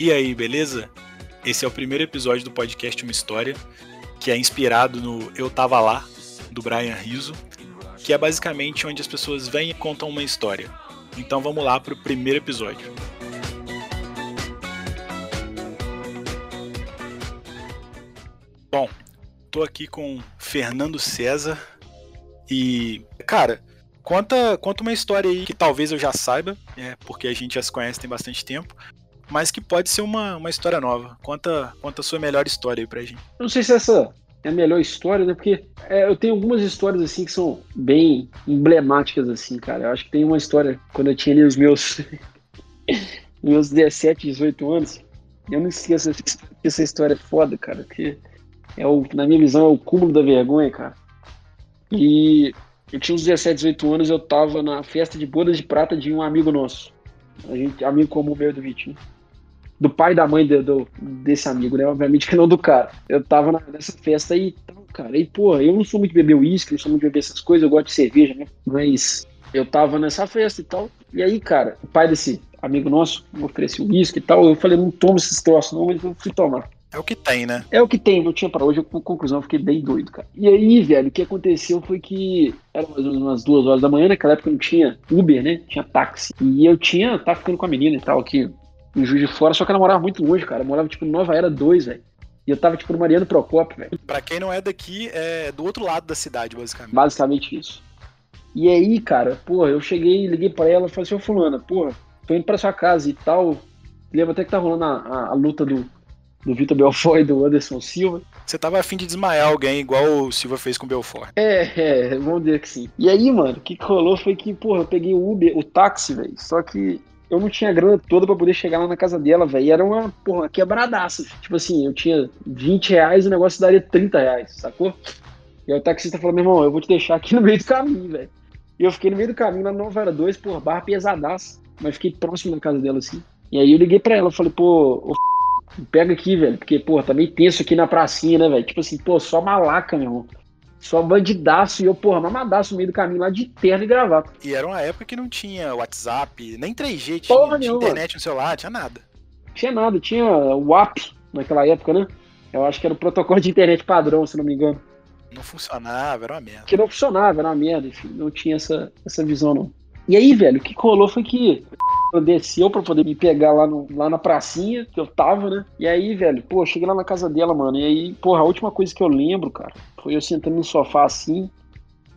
E aí, beleza? Esse é o primeiro episódio do podcast Uma História, que é inspirado no Eu Tava Lá, do Brian Rizzo, que é basicamente onde as pessoas vêm e contam uma história. Então vamos lá para o primeiro episódio. Bom, tô aqui com Fernando César e, cara, conta, conta uma história aí que talvez eu já saiba, é, porque a gente já se conhece tem bastante tempo, mas que pode ser uma, uma história nova. Conta, conta a sua melhor história aí pra gente. Eu não sei se essa é a melhor história, né? Porque é, eu tenho algumas histórias assim que são bem emblemáticas, assim, cara. Eu acho que tem uma história quando eu tinha ali os meus, meus 17, 18 anos. Eu não esqueço essa história é foda, cara. Que é o, na minha visão, é o cúmulo da vergonha, cara. E eu tinha uns 17, 18 anos, eu tava na festa de bodas de prata de um amigo nosso. A gente, amigo comum meu do Vitinho do pai e da mãe de, do, desse amigo, né? Obviamente que não do cara. Eu tava na, nessa festa aí e tal, cara. E, pô, eu não sou muito beber uísque, não sou muito beber essas coisas, eu gosto de cerveja, né? Mas eu tava nessa festa e tal. E aí, cara, o pai desse amigo nosso me ofereceu uísque e tal. Eu falei, não tomo esses troços, não, mas eu fui tomar. É o que tem, né? É o que tem, eu tinha para hoje, com conclusão, eu fiquei bem doido, cara. E aí, velho, o que aconteceu foi que era mais ou menos umas duas horas da manhã, naquela época não tinha Uber, né? Tinha táxi. E eu tinha, tava ficando com a menina e tal, que em Juiz de Fora, só que ela morava muito longe, cara. Eu morava, tipo, no Nova Era 2, velho. E eu tava, tipo, no Mariano Procópio, velho. Pra quem não é daqui, é do outro lado da cidade, basicamente. Basicamente isso. E aí, cara, porra, eu cheguei, liguei pra ela e falei assim, ô fulana, porra, tô indo pra sua casa e tal. Lembra até que tá rolando a, a, a luta do, do Vitor Belfort e do Anderson Silva. Você tava afim de desmaiar alguém igual o Silva fez com o Belfort. É, é, vamos dizer que sim. E aí, mano, o que, que rolou foi que, porra, eu peguei o Uber, o táxi, velho. Só que eu não tinha grana toda para poder chegar lá na casa dela, velho. Era uma, porra, quebradaça. Tipo assim, eu tinha 20 reais e o negócio daria 30 reais, sacou? E aí o taxista falou, meu irmão, eu vou te deixar aqui no meio do caminho, velho. E eu fiquei no meio do caminho, na Nova Era 2, porra, barra pesadaça. Mas fiquei próximo da casa dela, assim. E aí eu liguei pra ela, falei, pô, pega aqui, velho. Porque, porra, tá meio tenso aqui na pracinha, né, velho? Tipo assim, pô, só malaca, meu irmão. Só bandidaço e eu, porra, mamadaço no meio do caminho lá de terno e gravata. E era uma época que não tinha WhatsApp, nem 3G, tinha, porra tinha internet no celular, tinha nada. Tinha nada, tinha o WAP naquela época, né? Eu acho que era o protocolo de internet padrão, se não me engano. Não funcionava, era uma merda. Que não funcionava, era uma merda, enfim, não tinha essa, essa visão, não. E aí, velho, o que rolou foi que desceu pra poder me pegar lá, no, lá na pracinha que eu tava, né? E aí, velho, pô, cheguei lá na casa dela, mano. E aí, porra, a última coisa que eu lembro, cara, foi eu sentando no sofá assim.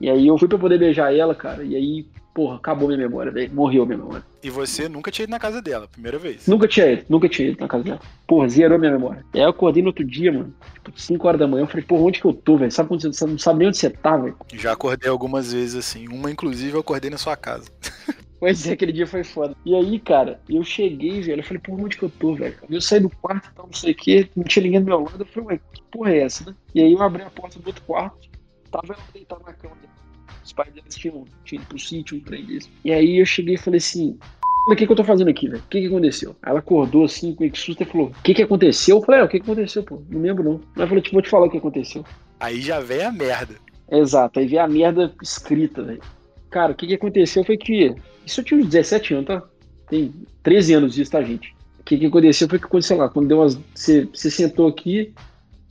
E aí eu fui pra poder beijar ela, cara. E aí, porra, acabou minha memória, velho. Morreu minha memória. E você nunca tinha ido na casa dela, primeira vez? Nunca tinha ido, nunca tinha ido na casa dela. Porra, zerou minha memória. Aí eu acordei no outro dia, mano. Tipo, 5 horas da manhã. Eu falei, porra, onde que eu tô, velho? Sabe quando você não sabe nem onde você tá, velho? Já acordei algumas vezes assim. Uma, inclusive, eu acordei na sua casa. Pois é, aquele dia foi foda. E aí, cara, eu cheguei, velho, eu falei, porra, onde que eu tô, velho? Eu saí do quarto e tal, não sei o quê, não tinha ninguém do meu lado, eu falei, ué, que porra é essa, né? E aí eu abri a porta do outro quarto, tava ela deitada na cama. Os pais deles tinham, tinham ido pro sítio, um trem desse. E aí eu cheguei e falei assim, o que, que eu tô fazendo aqui, velho? O que, que aconteceu? Ela acordou assim, com que susto e falou: O que, que aconteceu? Eu falei: é, o que, que aconteceu, pô? Não lembro não. Ela falou: Tipo, vou te falar o que aconteceu. Aí já vem a merda. Exato, aí vem a merda escrita, velho. Cara, o que, que aconteceu foi que. Isso eu tinha uns 17 anos, tá? Tem 13 anos disso, tá, gente? O que, que aconteceu foi que, sei lá, quando deu umas. Você, você sentou aqui,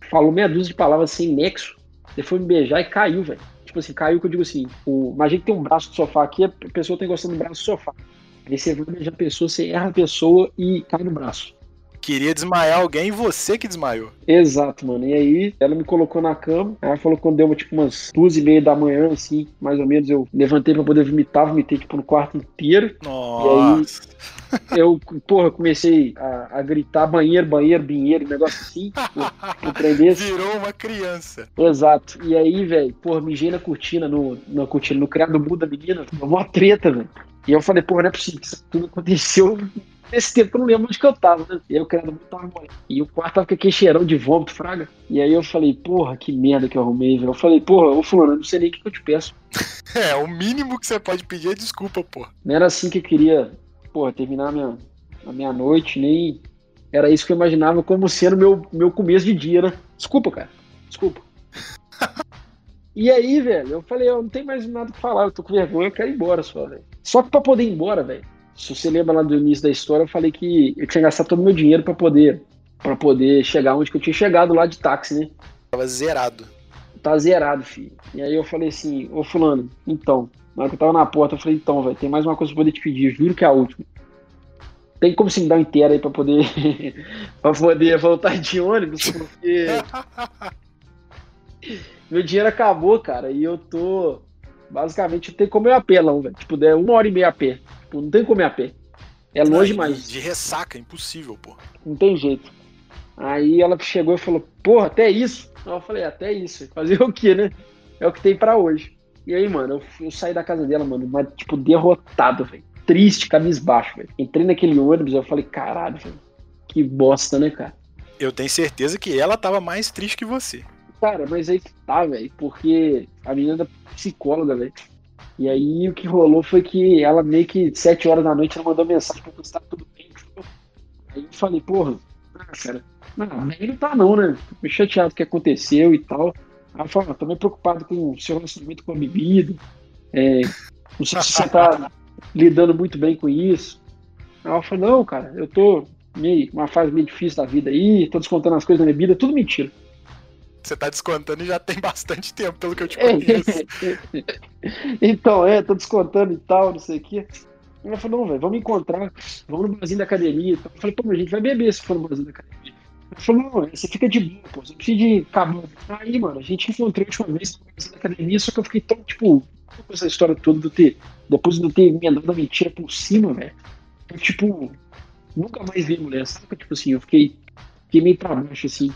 falou meia dúzia de palavras sem nexo, você foi me beijar e caiu, velho. Tipo assim, caiu que eu digo assim: o, imagina que tem um braço do sofá aqui, a pessoa tem gostando do braço do sofá. Aí você vai a pessoa, você erra a pessoa e cai no braço queria desmaiar alguém e você que desmaiou. Exato, mano. E aí ela me colocou na cama. Ela falou que quando deu tipo umas duas e meia da manhã, assim, mais ou menos, eu levantei pra poder vomitar, vomitei tipo no quarto inteiro. Nossa. E aí eu, porra, comecei a, a gritar banheiro, banheiro, banheiro, negócio assim. eu, Virou uma criança. Exato. E aí, velho, porra, mijei na cortina, no, na cortina, no criado mudo da menina. Uma treta, velho. E eu falei, porra, não é possível que isso tudo aconteceu Nesse tempo eu não lembro onde que eu tava, né? E eu querendo muito morrendo. E o quarto tava com aquele cheirão de vômito, fraga. E aí eu falei, porra, que merda que eu arrumei, velho. Eu falei, porra, ô fulano, eu não sei nem o que, que eu te peço. é, o mínimo que você pode pedir é desculpa, porra. Não era assim que eu queria, porra, terminar a minha, a minha noite, nem. Era isso que eu imaginava como sendo meu, meu começo de dia, né? Desculpa, cara. Desculpa. e aí, velho, eu falei, eu não tenho mais nada pra falar, eu tô com vergonha, eu quero ir embora só, velho. Só que pra poder ir embora, velho, se você lembra lá do início da história, eu falei que eu tinha gastado todo o meu dinheiro para poder para poder chegar onde que eu tinha chegado lá de táxi, né? Tava zerado. Tá zerado, filho. E aí eu falei assim, ô fulano, então, na hora que eu tava na porta, eu falei, então, velho, tem mais uma coisa pra poder te pedir, juro que é a última. Tem como você me dar um inteiro aí pra poder para poder voltar de ônibus, porque meu dinheiro acabou, cara, e eu tô basicamente eu tenho que comer a pé, não, velho. Tipo, der uma hora e meia a pé. Tipo, não tem como comer a pé. É longe mais. De ressaca, impossível, pô. Não tem jeito. Aí ela chegou e falou, porra, até isso? Eu falei, até isso. Fazer o quê, né? É o que tem pra hoje. E aí, mano, eu, eu saí da casa dela, mano, mas, tipo, derrotado, velho. Triste, cabisbaixo, velho. Entrei naquele ônibus, eu falei, caralho, velho. Que bosta, né, cara? Eu tenho certeza que ela tava mais triste que você. Cara, mas aí que tá, velho, porque a menina é psicóloga, velho. E aí o que rolou foi que ela meio que sete horas da noite ela mandou mensagem pra tá tudo bem. Aí eu falei, porra, ah, cara, não, bem não tá não, né? Tô meio chateado o que aconteceu e tal. Aí ela falou, ah, tô meio preocupado com o seu relacionamento com a bebida. É, não sei se você tá lidando muito bem com isso. Aí ela falou, não, cara, eu tô meio, uma fase meio difícil da vida aí, tô descontando as coisas da bebida, tudo mentira. Você tá descontando e já tem bastante tempo, pelo que eu te conheço. então, é, tô descontando e tal, não sei o quê. Ela falou, não, velho, vamos encontrar, vamos no barzinho da academia. Eu falei, pô, a gente vai beber se for no barzinho da academia. Ela falou, não, você fica de boa, pô, você precisa de acabar. Aí, mano, a gente encontrou a última vez no barzinho da academia, só que eu fiquei tão, tipo, com essa história toda do ter, depois de eu ter emendado a mentira por cima, velho. Tipo, nunca mais vi mulher, sabe? Tipo assim, eu fiquei, fiquei meio pra baixo, assim.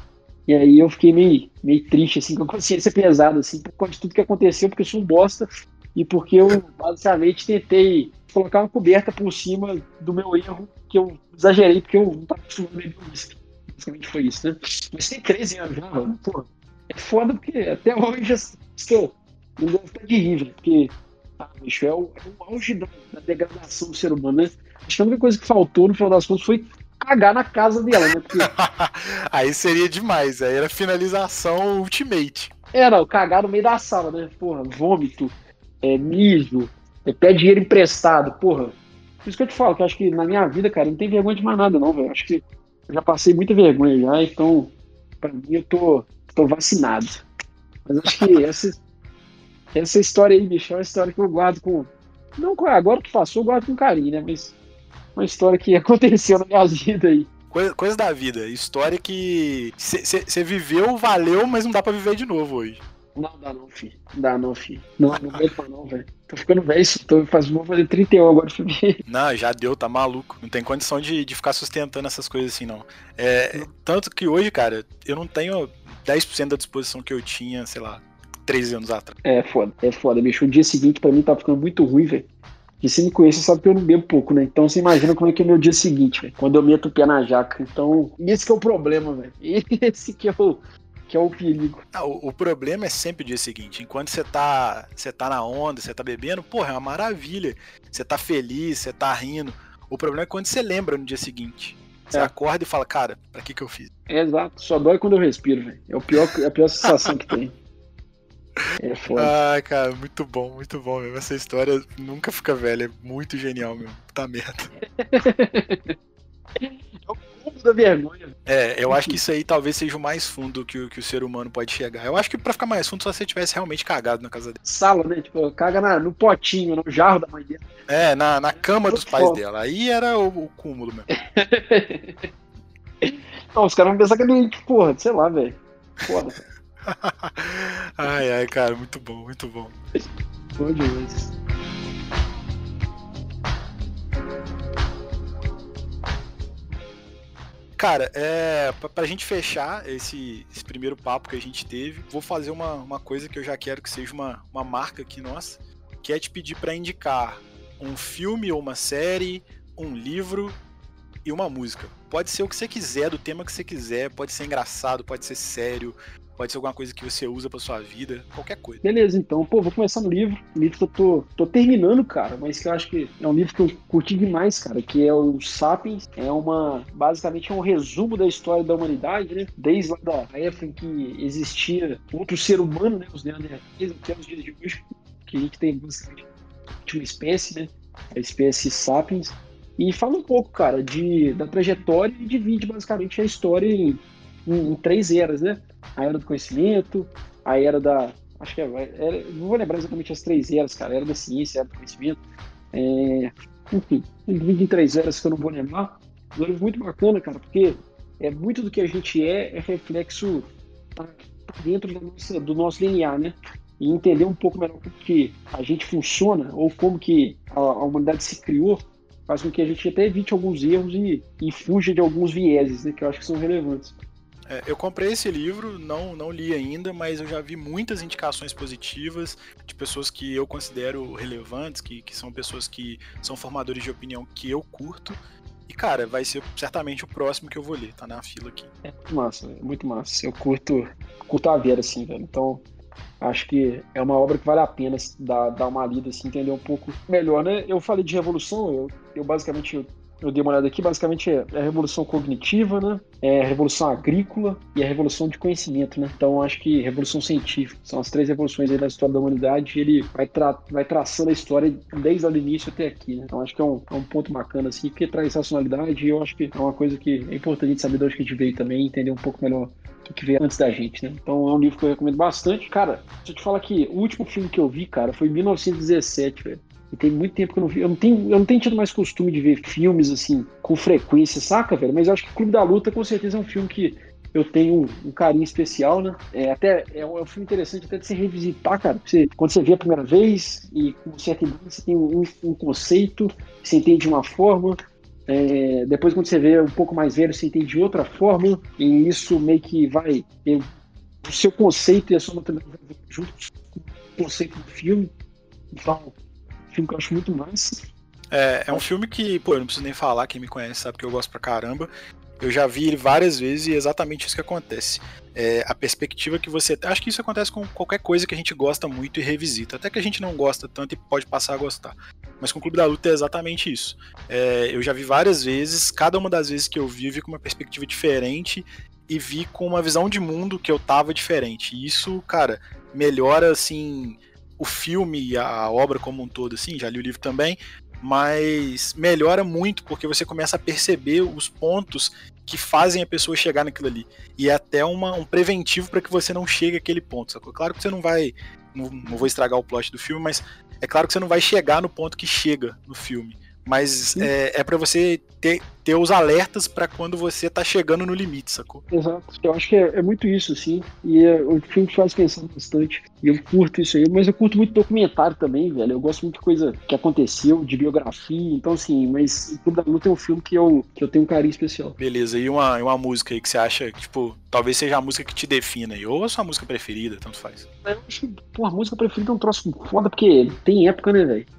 E aí eu fiquei meio, meio triste, assim, com a consciência pesada, assim, por conta de tudo que aconteceu, porque eu sou um bosta e porque eu basicamente tentei colocar uma coberta por cima do meu erro, que eu exagerei, porque eu não estava acostumado a beber uísque. Basicamente foi isso, né? Mas tem 13 anos já, mano. Pô, é foda porque até hoje estou. Não devo estar de rir, porque ah, bicho, é o, é o auge da, da, degradação do ser humano, né? Acho que a única coisa que faltou no final das contas foi cagar na casa dela, né? Porque... aí seria demais, aí era finalização ultimate. Era, o cagar no meio da sala, né? Porra, vômito, é, mijo, é, pé dinheiro emprestado, porra. Por isso que eu te falo, que eu acho que na minha vida, cara, não tem vergonha de mais nada, não, velho. Acho que eu já passei muita vergonha já, então, pra mim, eu tô, tô vacinado. Mas acho que essa, essa história aí, bicho, é uma história que eu guardo com. Não, agora que passou, eu guardo com carinho, né? Mas uma história que aconteceu na minha vida aí. Coisa, coisa da vida, história que você viveu, valeu, mas não dá pra viver de novo hoje. Não dá não, filho. Não dá não, filho. Não, não aguento não, velho. Tô ficando velho, tô faz, vou fazer 31 agora, filho. Não, já deu, tá maluco. Não tem condição de, de ficar sustentando essas coisas assim, não. É, tanto que hoje, cara, eu não tenho 10% da disposição que eu tinha, sei lá, 13 anos atrás. É foda, é foda, bicho. O dia seguinte pra mim tá ficando muito ruim, velho. E se me conhece, sabe que eu não bebo pouco, né? Então você imagina como é que é meu dia seguinte, véio, quando eu meto o pé na jaca. Então, esse que é o problema, velho. Esse que é o, que é o perigo. Ah, o, o, problema é sempre o dia seguinte. Enquanto você tá, você tá na onda, você tá bebendo, porra, é uma maravilha. Você tá feliz, você tá rindo. O problema é quando você lembra no dia seguinte. Você é. acorda e fala, cara, pra que que eu fiz? É, exato. Só dói quando eu respiro, velho. É o pior, é a pior sensação que tem. É foda. Ah, cara, muito bom, muito bom mesmo. Essa história nunca fica velha, é muito genial mesmo. Tá merda. é o fundo da vergonha. É, eu acho que isso aí talvez seja o mais fundo que, o, que o ser humano pode chegar. Eu acho que pra ficar mais fundo, só se você tivesse realmente cagado na casa dele. Sala, né? Tipo, caga na, no potinho, no jarro da mãe dele. É, na, na cama dos pais dela. Aí era o, o cúmulo mesmo. Não, os caras vão pensar que ele, porra, sei lá, velho. Foda. ai, ai, cara, muito bom, muito bom. Bom demais. Cara, é, pra, pra gente fechar esse, esse, primeiro papo que a gente teve, vou fazer uma, uma coisa que eu já quero que seja uma, uma marca aqui nossa, que é te pedir para indicar um filme ou uma série, um livro e uma música. Pode ser o que você quiser, do tema que você quiser, pode ser engraçado, pode ser sério, pode ser alguma coisa que você usa pra sua vida, qualquer coisa. Beleza, então, pô, vou começar no livro, um livro que eu tô, tô terminando, cara, mas que eu acho que é um livro que eu curti demais, cara, que é o Sapiens, é uma, basicamente é um resumo da história da humanidade, né, desde lá da época em que existia outro ser humano, né, os Neandertais, até os dias de hoje, que a gente tem basicamente uma espécie, né, a espécie Sapiens, E fala um pouco, cara, de, da trajetória e divide basicamente a história em, em, em três eras, né? A era do conhecimento, a era da. Acho que é. Era, não vou lembrar exatamente as três eras, cara. Era da ciência, era do conhecimento. É, enfim, em três eras que eu não vou lembrar. Um livro muito bacana, cara, porque é muito do que a gente é, é reflexo tá, dentro nossa, do nosso DNA, né? E entender um pouco melhor como que a gente funciona ou como que a, a humanidade se criou faz com que a gente até evite alguns erros e, e fuja de alguns vieses, né, que eu acho que são relevantes. É, eu comprei esse livro, não, não li ainda, mas eu já vi muitas indicações positivas de pessoas que eu considero relevantes, que, que são pessoas que são formadores de opinião que eu curto. E, cara, vai ser certamente o próximo que eu vou ler, tá na fila aqui. É muito massa, é muito massa. Eu curto, curto a Vera, assim, velho. Então, acho que é uma obra que vale a pena dar, dar uma lida, assim, entender um pouco melhor, né? Eu falei de revolução, eu, eu basicamente eu dei uma olhada aqui, basicamente é a revolução cognitiva, né? É a revolução agrícola e a revolução de conhecimento, né? Então acho que revolução científica são as três revoluções da história da humanidade ele vai, tra vai traçando a história desde o início até aqui, né? Então acho que é um, é um ponto bacana, assim, porque traz racionalidade e eu acho que é uma coisa que é importante a gente saber de onde que a gente veio também, entender um pouco melhor o que veio antes da gente, né? Então é um livro que eu recomendo bastante. Cara, se eu te falar que o último filme que eu vi, cara, foi em 1917, velho. E tem muito tempo que eu não vi. Eu não, tenho, eu não tenho tido mais costume de ver filmes assim com frequência, saca, velho? Mas eu acho que Clube da Luta com certeza é um filme que eu tenho um, carinho especial, né? É, até, é um, é um, filme interessante até de se revisitar, cara. Você, quando você vê a primeira vez e com certa idade você tem um, um conceito, você entende de uma forma. É, depois, quando você vê um pouco mais velho, você entende de outra forma. E isso meio que vai. o seu conceito e a sua maternidade juntos com o conceito do filme. Então, filme que eu acho muito massa. É, é um filme que, pô, eu não preciso nem falar, quem me conhece sabe que eu gosto pra caramba. Eu já vi ele várias vezes e é exatamente isso que acontece. É, a perspectiva que você. Acho que isso acontece com qualquer coisa que a gente gosta muito e revisita. Até que a gente não gosta tanto e pode passar a gostar. Mas com o Clube da Luta é exatamente isso. É, eu já vi várias vezes, cada uma das vezes que eu vi, eu vi com uma perspectiva diferente e vi com uma visão de mundo que eu tava diferente. E isso, cara, melhora assim o filme e a obra como um todo, assim, já li o livro também, mas melhora muito porque você começa a perceber os pontos que fazem a pessoa chegar naquilo ali. E é até uma, um preventivo para que você não chegue àquele ponto, sacou? Claro que você não vai. Não, não vou estragar o plot do filme, mas é claro que você não vai chegar no ponto que chega no filme. Mas é, é para você ter, ter os alertas para quando você tá chegando no limite, sacou? Exato. Eu acho que é, é muito isso, assim. E é, o filme faz pensar bastante. E eu curto isso aí, mas eu curto muito documentário também, velho. Eu gosto muito de coisa que aconteceu, de biografia. Então, assim, mas Clube da Luta é um filme que eu, que eu tenho um carinho especial. Beleza, e uma, uma música aí que você acha, tipo, talvez seja a música que te defina aí, ou a sua música preferida, tanto faz. Eu acho que, pô, a música preferida é um troço foda, porque tem época, né, velho?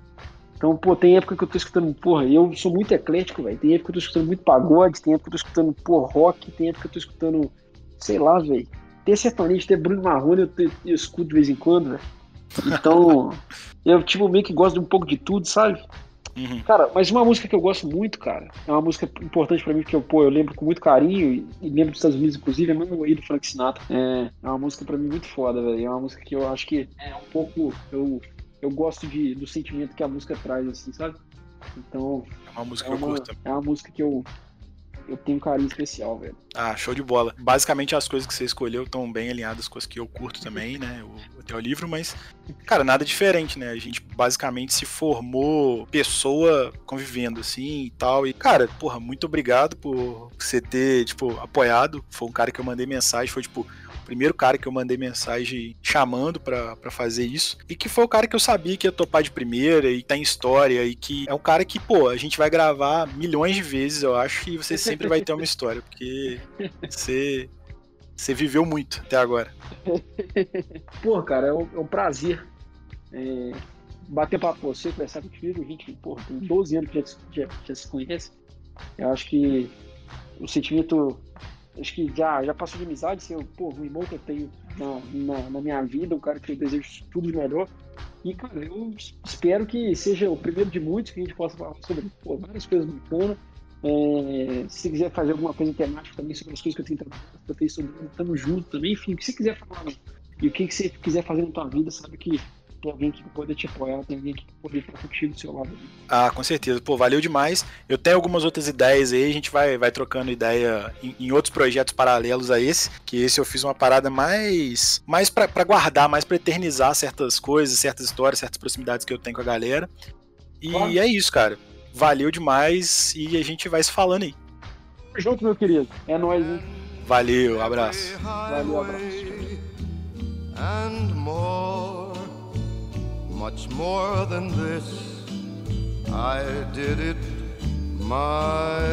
Então, pô, tem época que eu tô escutando, porra, eu sou muito eclético, velho. Tem época que eu tô escutando muito pagode, tem época que eu tô escutando, pô, rock, tem época que eu tô escutando, sei lá, velho. Tem sertanejo, tem Bruno Marrone, eu, eu, eu escuto de vez em quando, velho. Então, eu, tipo, meio que gosto de um pouco de tudo, sabe? Uhum. Cara, mas uma música que eu gosto muito, cara, é uma música importante pra mim, porque eu, pô, eu lembro com muito carinho, e, lembro dos Estados Unidos, inclusive, é Mano Way do Frank Sinatra. É, é uma música pra mim muito foda, velho. É uma música que eu acho que é um pouco. Eu eu gosto de, do sentimento que a música traz, assim, sabe? Então. É uma música é uma, que eu curto. É uma música que eu, eu tenho um carinho especial, velho. Ah, show de bola. Basicamente as coisas que você escolheu estão bem alinhadas com as que eu curto também, né? O, o livro, mas, cara, nada diferente, né? A gente basicamente se formou pessoa convivendo assim e tal. E, cara, porra, muito obrigado por você ter, tipo, apoiado. Foi um cara que eu mandei mensagem, foi tipo primeiro cara que eu mandei mensagem chamando para fazer isso. E que foi o cara que eu sabia que ia topar de primeira e tá em história. E que é um cara que, pô, a gente vai gravar milhões de vezes, eu acho, e você sempre vai ter uma história, porque você. Você viveu muito até agora. Pô, cara, é um, é um prazer é, bater papo com você, conversar contigo. A gente, pô, tem 12 anos que já, já, já se conhece. Eu acho que o sentimento acho que já, já passou de amizade, ser pô, o irmão que eu tenho na, na, na, minha vida, um cara que eu desejo tudo de melhor. E, cara, eu espero que seja o primeiro de muitos que a gente possa falar sobre pô, várias coisas bacanas. É, se quiser fazer alguma coisa temática também sobre as coisas que eu tenho trabalhado, que eu tenho estudando, estamos juntos também. Enfim, o que você quiser falar, e o que, que você quiser fazer na tua vida, sabe que ter alguém que poder te apoiar, tem alguém que poder estar contigo do seu lado. Ah, com certeza. Pô, valeu demais. Eu tenho algumas outras ideias aí, a gente vai, vai trocando ideia em, em outros projetos paralelos a esse, que esse eu fiz uma parada mais mais para guardar, mais pra eternizar certas coisas, certas histórias, certas proximidades que eu tenho com a galera. E claro. é isso, cara. Valeu demais e a gente vai se falando aí. Junto, meu querido. É nóis, hein? Valeu, abraço. Valeu, abraço. And more, much more than this, I did it my